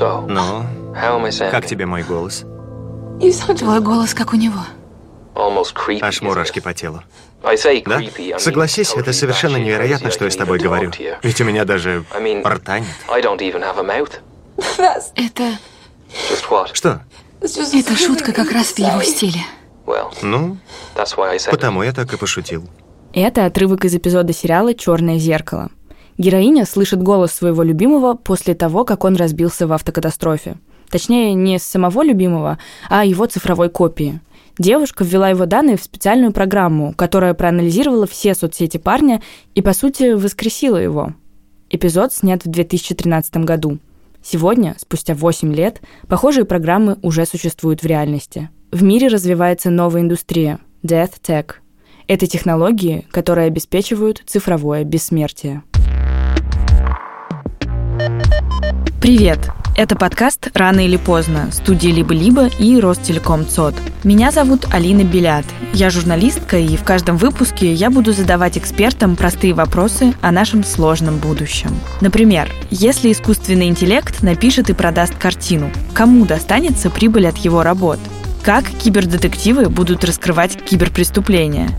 Ну, как тебе мой голос? Твой голос как у него. Аж мурашки по телу. Да? Согласись, это совершенно невероятно, что я с тобой говорю. Ведь у меня даже рта нет. Это... Что? Это шутка как раз в его стиле. Ну, потому я так и пошутил. Это отрывок из эпизода сериала «Черное зеркало». Героиня слышит голос своего любимого после того, как он разбился в автокатастрофе. Точнее, не самого любимого, а его цифровой копии. Девушка ввела его данные в специальную программу, которая проанализировала все соцсети парня и, по сути, воскресила его. Эпизод снят в 2013 году. Сегодня, спустя 8 лет, похожие программы уже существуют в реальности. В мире развивается новая индустрия – Death Tech. Это технологии, которые обеспечивают цифровое бессмертие. Привет! Это подкаст «Рано или поздно» студии «Либо-либо» и Ростелеком ЦОД. Меня зовут Алина Белят. Я журналистка, и в каждом выпуске я буду задавать экспертам простые вопросы о нашем сложном будущем. Например, если искусственный интеллект напишет и продаст картину, кому достанется прибыль от его работ? Как кибердетективы будут раскрывать киберпреступления?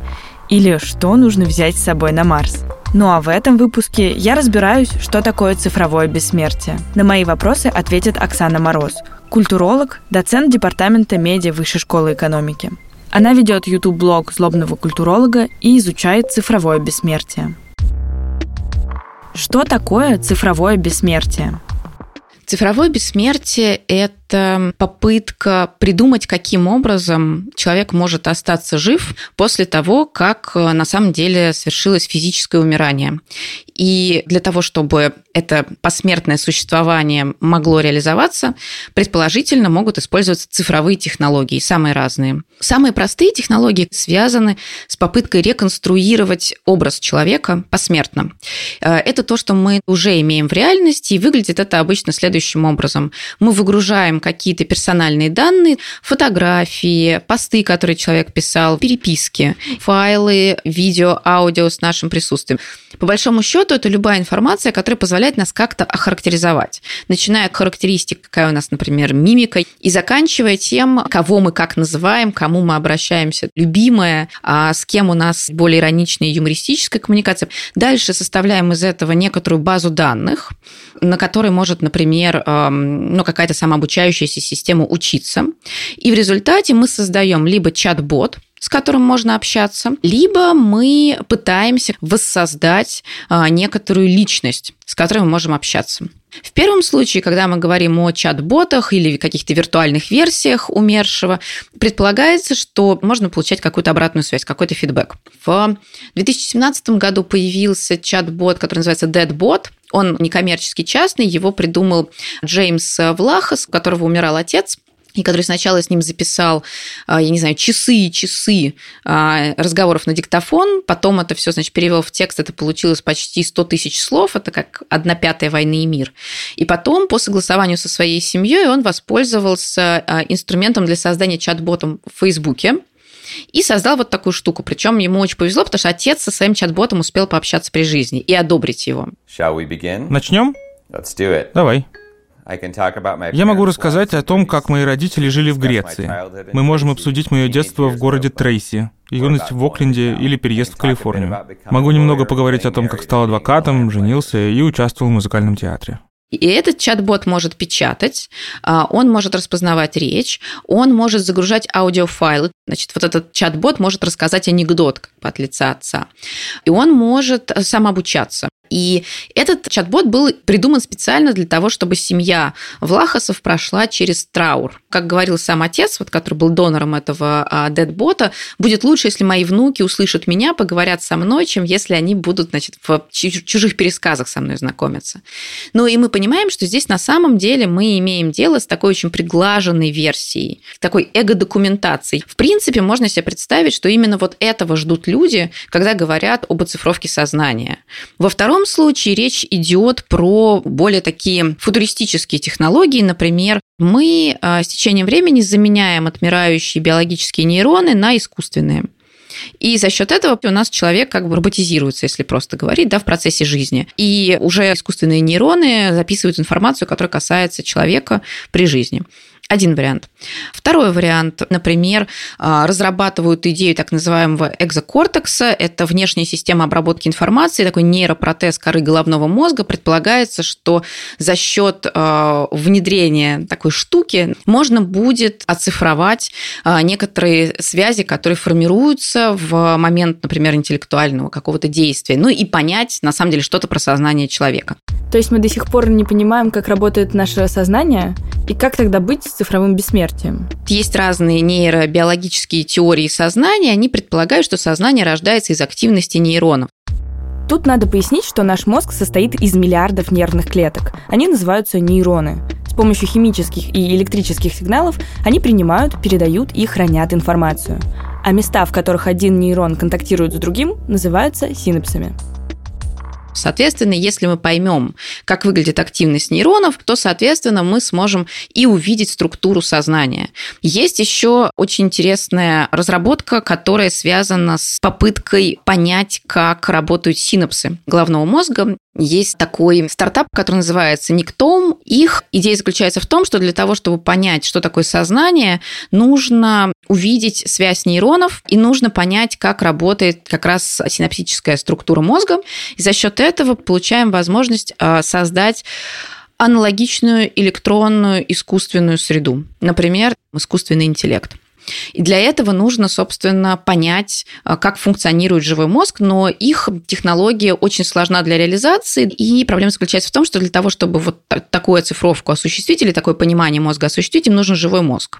Или что нужно взять с собой на Марс? Ну а в этом выпуске я разбираюсь, что такое цифровое бессмертие. На мои вопросы ответит Оксана Мороз, культуролог, доцент департамента медиа Высшей школы экономики. Она ведет YouTube-блог злобного культуролога и изучает цифровое бессмертие. Что такое цифровое бессмертие? Цифровое бессмертие – это попытка придумать, каким образом человек может остаться жив после того, как э, на самом деле совершилось физическое умирание. И для того, чтобы это посмертное существование могло реализоваться, предположительно могут использоваться цифровые технологии, самые разные. Самые простые технологии связаны с попыткой реконструировать образ человека посмертно. Э, это то, что мы уже имеем в реальности, и выглядит это обычно следующим образом. Мы выгружаем какие-то персональные данные, фотографии, посты, которые человек писал, переписки, файлы, видео, аудио с нашим присутствием. По большому счету, это любая информация, которая позволяет нас как-то охарактеризовать. Начиная от характеристик, какая у нас, например, мимика, и заканчивая тем, кого мы как называем, кому мы обращаемся, любимая, а с кем у нас более ироничная и юмористическая коммуникация. Дальше составляем из этого некоторую базу данных, на которой может, например, например, ну, какая-то самообучающаяся система учиться. И в результате мы создаем либо чат-бот, с которым можно общаться, либо мы пытаемся воссоздать а, некоторую личность, с которой мы можем общаться. В первом случае, когда мы говорим о чат-ботах или каких-то виртуальных версиях умершего, предполагается, что можно получать какую-то обратную связь, какой-то фидбэк. В 2017 году появился чат-бот, который называется DeadBot. Он некоммерческий частный, его придумал Джеймс Влахас, у которого умирал отец и который сначала с ним записал, а, я не знаю, часы и часы а, разговоров на диктофон, потом это все, значит, перевел в текст, это получилось почти 100 тысяч слов, это как одна пятая войны и мир. И потом, по согласованию со своей семьей, он воспользовался а, инструментом для создания чат-бота в Фейсбуке, и создал вот такую штуку. Причем ему очень повезло, потому что отец со своим чат-ботом успел пообщаться при жизни и одобрить его. Начнем? Давай. Я могу рассказать о том, как мои родители жили в Греции. Мы можем обсудить мое детство в городе Трейси, юность в Окленде или переезд в Калифорнию. Могу немного поговорить о том, как стал адвокатом, женился и участвовал в музыкальном театре. И этот чат-бот может печатать, а, он может распознавать речь, он может загружать аудиофайлы. Значит, вот этот чат-бот может рассказать анекдот как бы от лица отца. И он может сам обучаться. И этот чат-бот был придуман специально для того, чтобы семья Влахасов прошла через траур. Как говорил сам отец, вот, который был донором этого а, дедбота, будет лучше, если мои внуки услышат меня, поговорят со мной, чем если они будут значит, в чужих пересказах со мной знакомиться. Ну и мы понимаем, что здесь на самом деле мы имеем дело с такой очень приглаженной версией, такой эго-документацией. В принципе, можно себе представить, что именно вот этого ждут люди, когда говорят об оцифровке сознания. Во втором втором случае речь идет про более такие футуристические технологии. Например, мы а, с течением времени заменяем отмирающие биологические нейроны на искусственные. И за счет этого у нас человек как бы роботизируется, если просто говорить, да, в процессе жизни. И уже искусственные нейроны записывают информацию, которая касается человека при жизни. Один вариант. Второй вариант, например, а, разрабатывают идею так называемого экзокортекса. Это внешняя система обработки информации, такой нейропротез коры головного мозга. Предполагается, что за счет а, внедрения такой штуки можно будет оцифровать а, некоторые связи, которые формируются в момент, например, интеллектуального какого-то действия. Ну и понять, на самом деле, что-то про сознание человека. То есть мы до сих пор не понимаем, как работает наше сознание, и как тогда быть с цифровым бессмертием? Есть разные нейробиологические теории сознания, они предполагают, что сознание рождается из активности нейронов. Тут надо пояснить, что наш мозг состоит из миллиардов нервных клеток. Они называются нейроны. С помощью химических и электрических сигналов они принимают, передают и хранят информацию. А места, в которых один нейрон контактирует с другим, называются синапсами. Соответственно, если мы поймем, как выглядит активность нейронов, то, соответственно, мы сможем и увидеть структуру сознания. Есть еще очень интересная разработка, которая связана с попыткой понять, как работают синапсы головного мозга. Есть такой стартап, который называется Никтом. Их идея заключается в том, что для того, чтобы понять, что такое сознание, нужно увидеть связь нейронов и нужно понять, как работает как раз синаптическая структура мозга. И за счет этого получаем возможность а, создать аналогичную электронную искусственную среду. Например, искусственный интеллект. И для этого нужно, собственно, понять, а, как функционирует живой мозг, но их технология очень сложна для реализации, и проблема заключается в том, что для того, чтобы вот такую оцифровку осуществить или такое понимание мозга осуществить, им нужен живой мозг.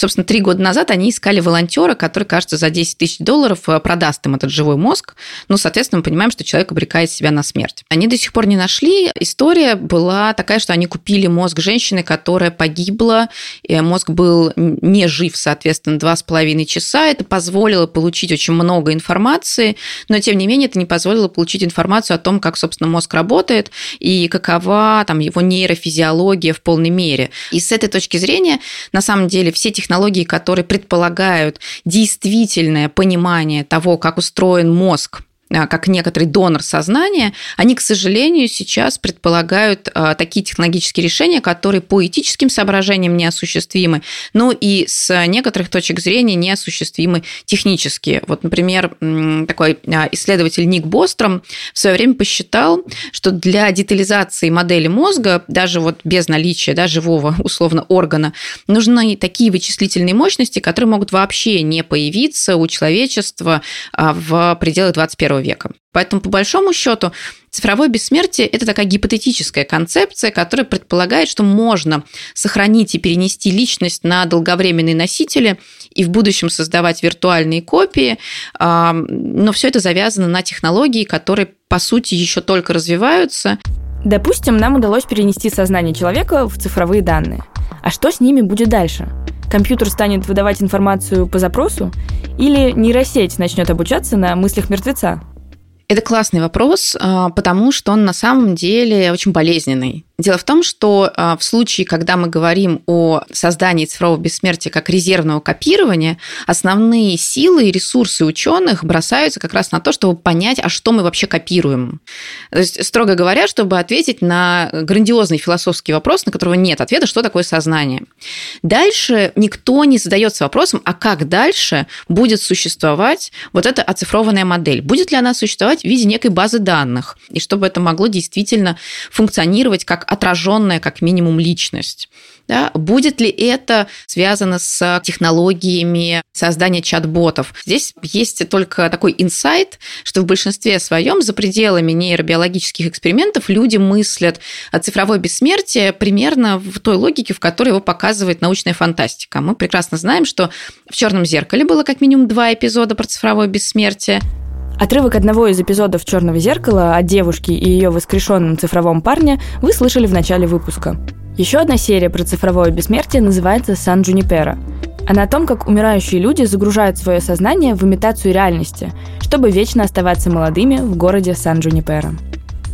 Собственно, три года назад они искали волонтера, который, кажется, за 10 тысяч долларов э, продаст им этот живой мозг. Ну, соответственно, мы понимаем, что человек обрекает себя на смерть. Они до сих пор не нашли. История была такая, что они купили мозг женщины, которая погибла. Мозг был не жив, соответственно, два с половиной часа. Это позволило получить очень много информации, но, тем не менее, это не позволило получить информацию о том, как, собственно, мозг работает и какова там его нейрофизиология в полной мере. И с этой точки зрения, на самом деле, все технологии технологии, которые предполагают действительное понимание того, как устроен мозг как некоторый донор сознания, они, к сожалению, сейчас предполагают а, такие технологические решения, которые по этическим соображениям неосуществимы, но и с некоторых точек зрения неосуществимы технически. Вот, например, такой а, исследователь Ник Бостром в свое время посчитал, что для детализации модели мозга, даже вот без наличия да, живого условно органа, нужны такие вычислительные мощности, которые могут вообще не появиться у человечества в пределах 21 века. Поэтому, по большому счету, цифровое бессмертие – это такая гипотетическая концепция, которая предполагает, что можно сохранить и перенести личность на долговременные носители и в будущем создавать виртуальные копии, но все это завязано на технологии, которые, по сути, еще только развиваются. Допустим, нам удалось перенести сознание человека в цифровые данные. А что с ними будет дальше? Компьютер станет выдавать информацию по запросу? Или нейросеть начнет обучаться на мыслях мертвеца? Это классный вопрос, а, потому что он на самом деле очень болезненный. Дело в том, что а, в случае, когда мы говорим о создании цифрового бессмертия как резервного копирования, основные силы и ресурсы ученых бросаются как раз на то, чтобы понять, а что мы вообще копируем. То есть, строго говоря, чтобы ответить на грандиозный философский вопрос, на которого нет ответа, что такое сознание. Дальше никто не задается вопросом, а как дальше будет существовать вот эта оцифрованная модель? Будет ли она существовать в виде некой базы данных? И чтобы это могло действительно функционировать как отраженная как минимум личность. Да? Будет ли это связано с технологиями создания чат-ботов? Здесь есть только такой инсайт, что в большинстве своем за пределами нейробиологических экспериментов люди мыслят о цифровой бессмертии примерно в той логике, в которой его показывает научная фантастика. Мы прекрасно знаем, что в черном зеркале было как минимум два эпизода про цифровое бессмертие. Отрывок одного из эпизодов «Черного зеркала» о девушке и ее воскрешенном цифровом парне вы слышали в начале выпуска. Еще одна серия про цифровое бессмертие называется «Сан Джунипера». Она о том, как умирающие люди загружают свое сознание в имитацию реальности, чтобы вечно оставаться молодыми в городе Сан-Джунипера.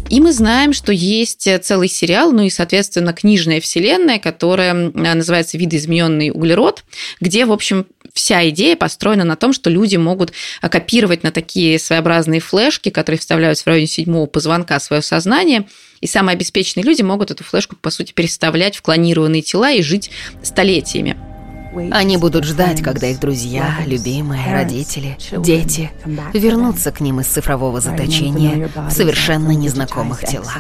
И мы знаем, что есть целый сериал, ну и, соответственно, книжная вселенная, которая называется «Видоизмененный углерод», где, в общем, вся идея построена на том, что люди могут копировать на такие своеобразные флешки, которые вставляются в районе седьмого позвонка свое сознание, и самые обеспеченные люди могут эту флешку, по сути, переставлять в клонированные тела и жить столетиями. Они будут ждать, когда их друзья, любимые, родители, дети вернутся к ним из цифрового заточения в совершенно незнакомых телах.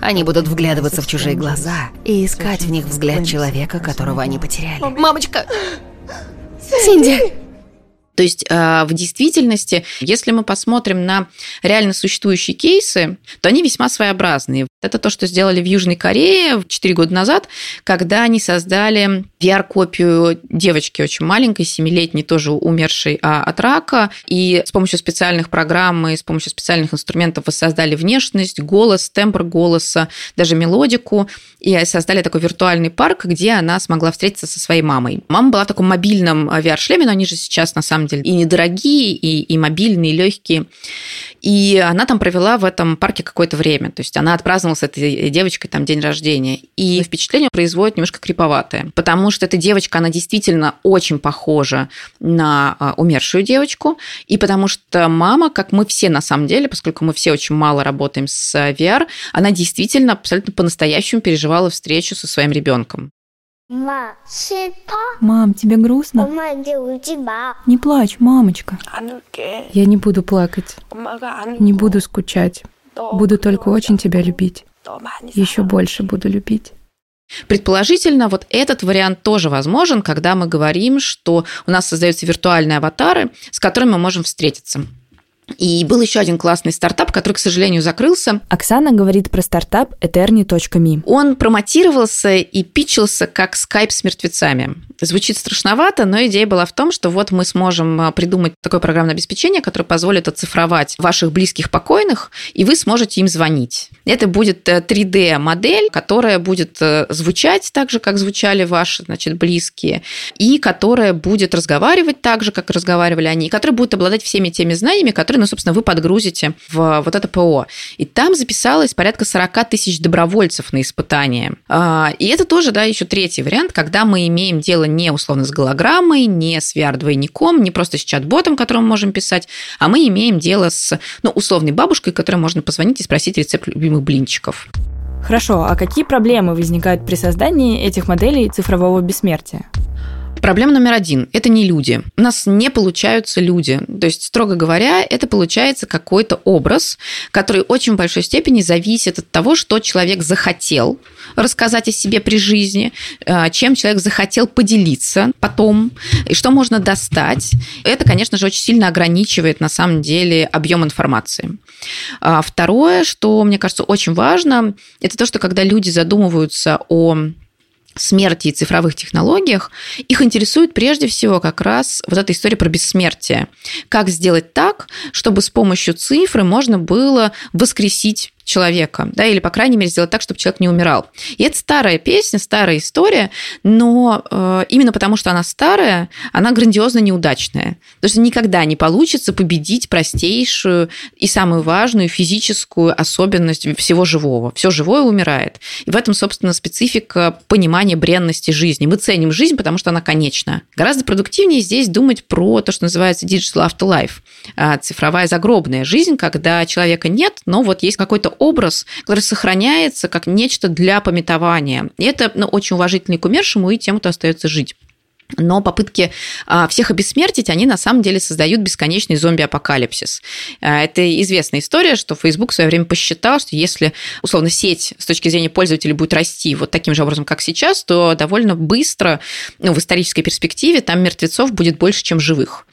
Они будут вглядываться в чужие глаза и искать в них взгляд человека, которого они потеряли. Мамочка! Синди! То есть а, в действительности, если мы посмотрим на реально существующие кейсы, то они весьма своеобразные. Это то, что сделали в Южной Корее 4 года назад, когда они создали VR-копию девочки очень маленькой, 7-летней, тоже умершей а, от рака. И с помощью специальных программ и с помощью специальных инструментов воссоздали внешность, голос, тембр голоса, даже мелодику. И создали такой виртуальный парк, где она смогла встретиться со своей мамой. Мама была в таком мобильном VR-шлеме, но они же сейчас на самом деле и недорогие, и, и мобильные, и легкие. И она там провела в этом парке какое-то время. То есть она отпраздновала с этой девочкой там день рождения. И впечатление производит немножко криповатое. Потому что эта девочка, она действительно очень похожа на а, умершую девочку. И потому что мама, как мы все на самом деле, поскольку мы все очень мало работаем с VR, она действительно абсолютно по-настоящему переживала встречу со своим ребенком. Мам, тебе грустно? Не плачь, мамочка. Я не буду плакать. Не буду скучать. Буду только очень тебя любить. Еще больше буду любить. Предположительно, вот этот вариант тоже возможен, когда мы говорим, что у нас создаются виртуальные аватары, с которыми мы можем встретиться. И был еще один классный стартап, который, к сожалению, закрылся. Оксана говорит про стартап Eterni.me. Он промотировался и питчился как скайп с мертвецами. Звучит страшновато, но идея была в том, что вот мы сможем а, придумать такое программное обеспечение, которое позволит оцифровать ваших близких покойных, и вы сможете им звонить. Это будет 3D-модель, э, которая будет э, звучать так же, как звучали ваши значит, близкие, и которая будет разговаривать так же, как разговаривали они, и которая будет обладать всеми теми знаниями, которые, ну, собственно, вы подгрузите в вот это ПО. И там записалось порядка 40 тысяч добровольцев на испытание. А, и это тоже, да, еще третий вариант, когда мы имеем дело не условно с голограммой, не с VR-двойником, не просто с чат-ботом, которому можем писать, а мы имеем дело с, ну, условной бабушкой, которой можно позвонить и спросить рецепт любимых блинчиков. Хорошо, а какие проблемы возникают при создании этих моделей цифрового бессмертия? Проблема номер один – это не люди. У нас не получаются люди. То есть, строго говоря, это получается какой-то образ, который очень в большой степени зависит от того, что человек захотел рассказать о себе при жизни, э, чем человек захотел поделиться потом, и что можно достать. Это, конечно же, очень сильно ограничивает на самом деле объем информации. А второе, что мне кажется очень важно, это то, что когда люди задумываются о смерти и цифровых технологиях, их интересует прежде всего как раз вот эта история про бессмертие. Как сделать так, чтобы с помощью цифры можно было воскресить человека, да, или, по крайней мере, сделать так, чтобы человек не умирал. И это старая песня, старая история, но э, именно потому, что она старая, она грандиозно неудачная. Потому что никогда не получится победить простейшую и самую важную физическую особенность всего живого. Все живое умирает. И в этом, собственно, специфика понимания бренности жизни. Мы ценим жизнь, потому что она конечна. Гораздо продуктивнее здесь думать про то, что называется digital afterlife, а, цифровая загробная жизнь, когда человека нет, но вот есть какой-то образ, который сохраняется как нечто для пометования. И это ну, очень уважительный к умершему и тем, кто остается жить. Но попытки а, всех обессмертить, они на самом деле создают бесконечный зомби-апокалипсис. А, это известная история, что Facebook в свое время посчитал, что если, условно, сеть с точки зрения пользователей будет расти вот таким же образом, как сейчас, то довольно быстро, ну, в исторической перспективе, там мертвецов будет больше, чем живых.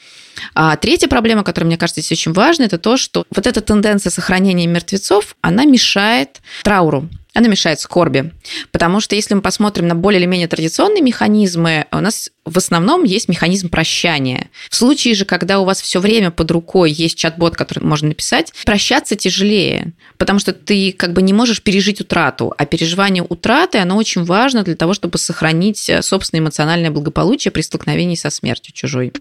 А третья проблема, которая, мне кажется, здесь очень важна, это то, что вот эта тенденция сохранения мертвецов, она мешает трауру она мешает скорби. Потому что если мы посмотрим на более или менее традиционные механизмы, у нас в основном есть механизм прощания. В случае же, когда у вас все время под рукой есть чат-бот, который можно написать, прощаться тяжелее, потому что ты как бы не можешь пережить утрату, а переживание утраты, оно очень важно для того, чтобы сохранить собственное эмоциональное благополучие при столкновении со смертью чужой.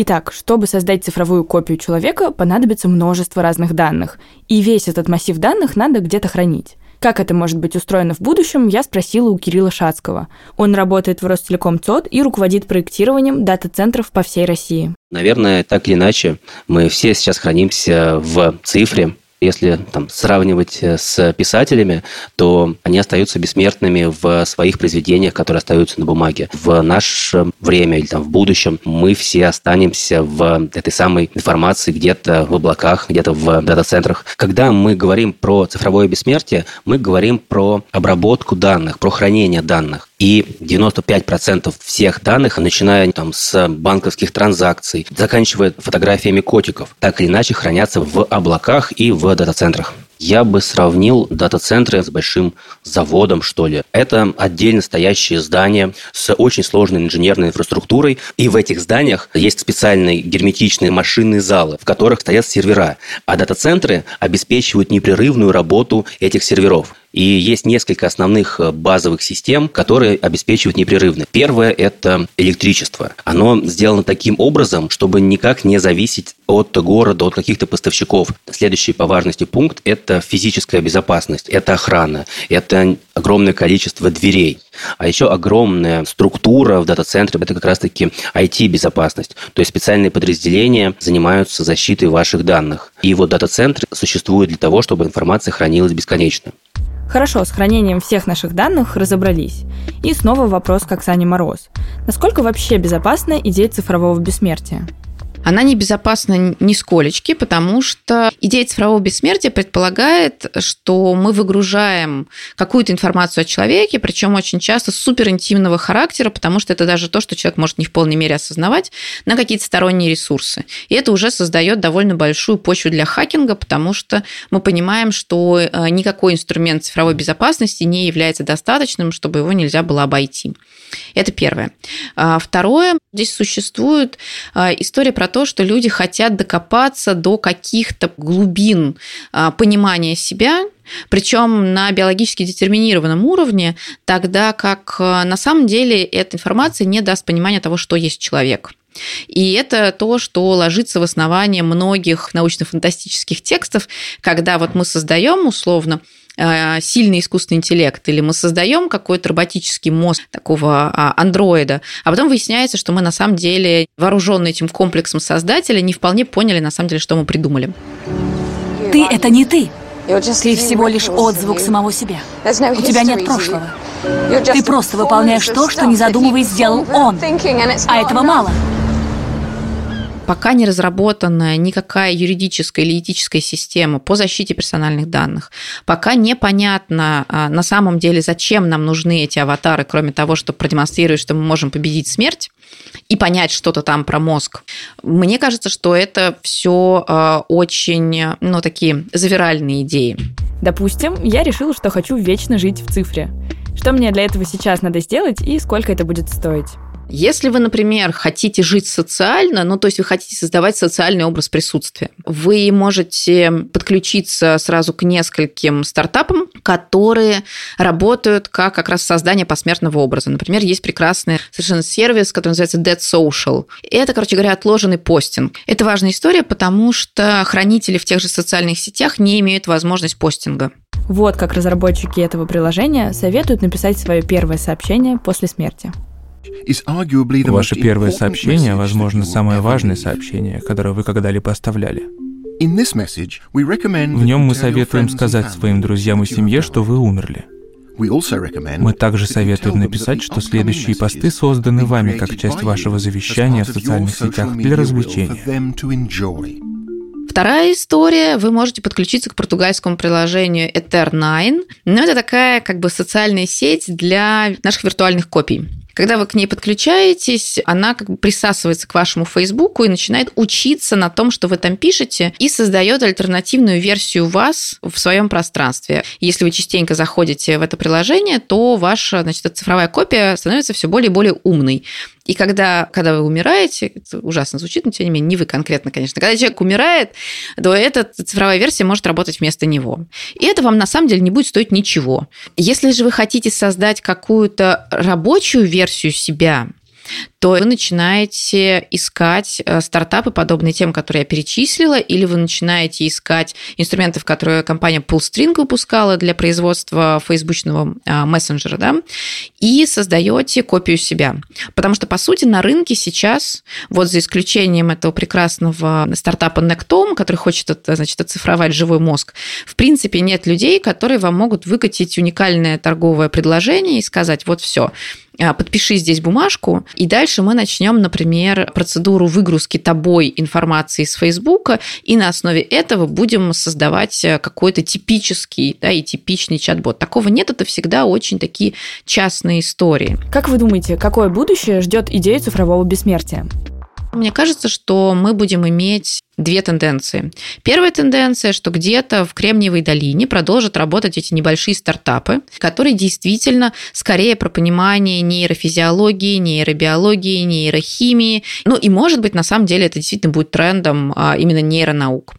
Итак, чтобы создать цифровую копию человека, понадобится множество разных данных. И весь этот массив данных надо где-то хранить. Как это может быть устроено в будущем, я спросила у Кирилла Шацкого. Он работает в Ростелеком ЦОД и руководит проектированием дата-центров по всей России. Наверное, так или иначе, мы все сейчас хранимся в цифре, если там, сравнивать э, с писателями, то они остаются бессмертными в своих произведениях, которые остаются на бумаге. В наше время или там, в будущем мы все останемся в этой самой информации где-то в облаках, где-то в дата-центрах. Когда мы говорим про цифровое бессмертие, мы говорим про обработку данных, про хранение данных. И 95% всех данных, начиная там, с банковских транзакций, заканчивая фотографиями котиков, так или иначе хранятся в облаках и в дата-центрах. Я бы сравнил дата-центры с большим заводом, что ли. Это отдельно стоящие здания с очень сложной инженерной инфраструктурой. И в этих зданиях есть специальные герметичные машинные залы, в которых стоят сервера. А дата-центры обеспечивают непрерывную работу этих серверов. И есть несколько основных э, базовых систем, которые обеспечивают непрерывно. Первое – это электричество. Оно сделано таким образом, чтобы никак не зависеть от города, от каких-то поставщиков. Следующий по важности пункт – это физическая безопасность, это охрана, это огромное количество дверей. А еще огромная структура в дата-центре – это как раз-таки IT-безопасность. То есть специальные подразделения занимаются защитой ваших данных. И вот дата-центры существуют для того, чтобы информация хранилась бесконечно. Хорошо, с хранением всех наших данных разобрались. И снова вопрос к Оксане Мороз. Насколько вообще безопасна идея цифрового бессмертия? Она небезопасна нисколечки, потому что идея цифрового бессмертия предполагает, что мы выгружаем какую-то информацию о человеке, причем очень часто суперинтимного характера, потому что это даже то, что человек может не в полной мере осознавать, на какие-то сторонние ресурсы. И это уже создает довольно большую почву для хакинга, потому что мы понимаем, что э, никакой инструмент цифровой безопасности не является достаточным, чтобы его нельзя было обойти. Это первое. А второе, здесь существует э, история про то, что люди хотят докопаться до каких-то глубин а, понимания себя, причем на биологически детерминированном уровне, тогда как а, на самом деле эта информация не даст понимания того, что есть человек. И это то, что ложится в основание многих научно-фантастических текстов, когда вот мы создаем условно Э, сильный искусственный интеллект, или мы создаем какой-то роботический мозг такого а, андроида, а потом выясняется, что мы на самом деле, вооруженные этим комплексом создателя, не вполне поняли на самом деле, что мы придумали. Ты – это не ты. Ты всего лишь отзвук самого себя. У тебя нет прошлого. Ты просто выполняешь то, что не задумываясь сделал он. А этого мало пока не разработана никакая юридическая или этическая система по защите персональных данных, пока непонятно а, на самом деле, зачем нам нужны эти аватары, кроме того, чтобы продемонстрировать, что мы можем победить смерть и понять что-то там про мозг. Мне кажется, что это все а, очень, ну, такие завиральные идеи. Допустим, я решила, что хочу вечно жить в цифре. Что мне для этого сейчас надо сделать и сколько это будет стоить? Если вы, например, хотите жить социально, ну, то есть вы хотите создавать социальный образ присутствия, вы можете подключиться сразу к нескольким стартапам, которые работают как как раз создание посмертного образа. Например, есть прекрасный совершенно сервис, который называется Dead Social. Это, короче говоря, отложенный постинг. Это важная история, потому что хранители в тех же социальных сетях не имеют возможность постинга. Вот как разработчики этого приложения советуют написать свое первое сообщение после смерти. Ваше первое сообщение, возможно, самое важное сообщение, которое вы когда-либо оставляли. В нем мы советуем сказать своим друзьям и семье, что вы умерли. Мы также советуем написать, что следующие посты созданы вами как часть вашего завещания в социальных сетях для развлечения. Вторая история, вы можете подключиться к португальскому приложению Ether9. Но это такая как бы социальная сеть для наших виртуальных копий. Когда вы к ней подключаетесь, она как бы присасывается к вашему Фейсбуку и начинает учиться на том, что вы там пишете, и создает альтернативную версию вас в своем пространстве. Если вы частенько заходите в это приложение, то ваша значит, цифровая копия становится все более и более умной. И когда, когда вы умираете, это ужасно звучит, но тем не менее, не вы конкретно, конечно, когда человек умирает, то эта цифровая версия может работать вместо него. И это вам на самом деле не будет стоить ничего. Если же вы хотите создать какую-то рабочую версию себя, то вы начинаете искать э, стартапы, подобные тем, которые я перечислила, или вы начинаете искать инструментов, которые компания Pullstring выпускала для производства фейсбучного а, мессенджера, да, и создаете копию себя. Потому что, по сути, на рынке сейчас, вот за исключением этого прекрасного стартапа Nectom, который хочет, значит, оцифровать живой мозг, в принципе, нет людей, которые вам могут выкатить уникальное торговое предложение и сказать, вот все, подпиши здесь бумажку, и дальше мы начнем, например, процедуру выгрузки тобой информации из Фейсбука, и на основе этого будем создавать э, какой-то типический да, и типичный чат-бот. Такого нет, это всегда очень такие частные истории. Как вы думаете, какое будущее ждет идею цифрового бессмертия? Мне кажется, что мы будем иметь две тенденции. Первая тенденция, что где-то в Кремниевой долине продолжат работать эти небольшие стартапы, которые действительно скорее про понимание нейрофизиологии, нейробиологии, нейрохимии. Ну и, может быть, на самом деле это действительно будет трендом а, именно нейронаук.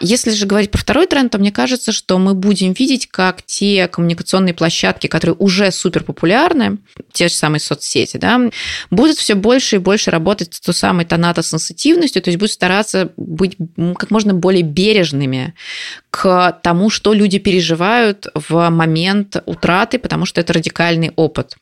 Если же говорить про второй тренд, то мне кажется, что мы будем видеть, как те коммуникационные площадки, которые уже супер популярны, те же самые соцсети, да, будут все больше и больше работать с той самой тонатосенситивностью, то есть будут стараться быть как можно более бережными к тому, что люди переживают в момент утраты, потому что это радикальный опыт.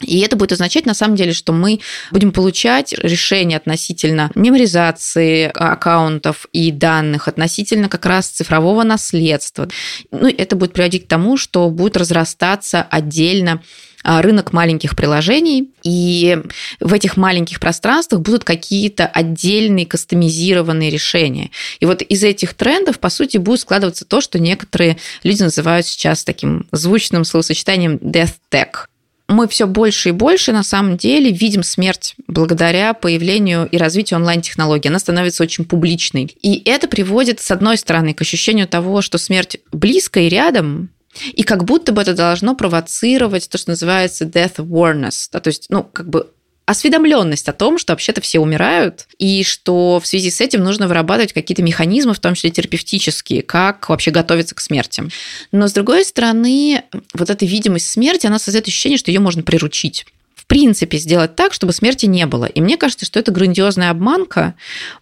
И это будет означать, на самом деле, что мы будем получать решения относительно меморизации аккаунтов и данных, относительно как раз цифрового наследства. Ну, это будет приводить к тому, что будет разрастаться отдельно а, рынок маленьких приложений, и в этих маленьких пространствах будут какие-то отдельные кастомизированные решения. И вот из этих трендов, по сути, будет складываться то, что некоторые люди называют сейчас таким звучным словосочетанием death tech мы все больше и больше на самом деле видим смерть благодаря появлению и развитию онлайн-технологий. Она становится очень публичной. И это приводит, с одной стороны, к ощущению того, что смерть близко и рядом, и как будто бы это должно провоцировать то, что называется death awareness. Да, то есть, ну, как бы осведомленность о том, что вообще-то все умирают, и что в связи с этим нужно вырабатывать какие-то механизмы, в том числе терапевтические, как вообще готовиться к смерти. Но, с другой стороны, вот эта видимость смерти, она создает ощущение, что ее можно приручить принципе сделать так, чтобы смерти не было. И мне кажется, что это грандиозная обманка,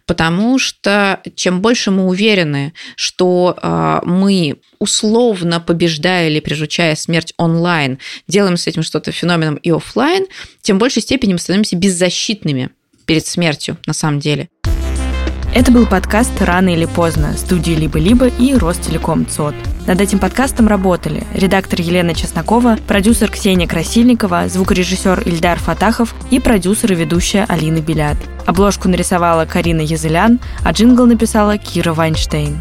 потому что чем больше мы уверены, что э, мы условно побеждая или приручая смерть онлайн, делаем с этим что-то феноменом и офлайн, тем в большей степени мы становимся беззащитными перед смертью на самом деле. Это был подкаст «Рано или поздно» студии «Либо-либо» и Ростелеком ЦОД. Над этим подкастом работали редактор Елена Чеснокова, продюсер Ксения Красильникова, звукорежиссер Ильдар Фатахов и продюсер и ведущая Алина Белят. Обложку нарисовала Карина Язылян, а джингл написала Кира Вайнштейн.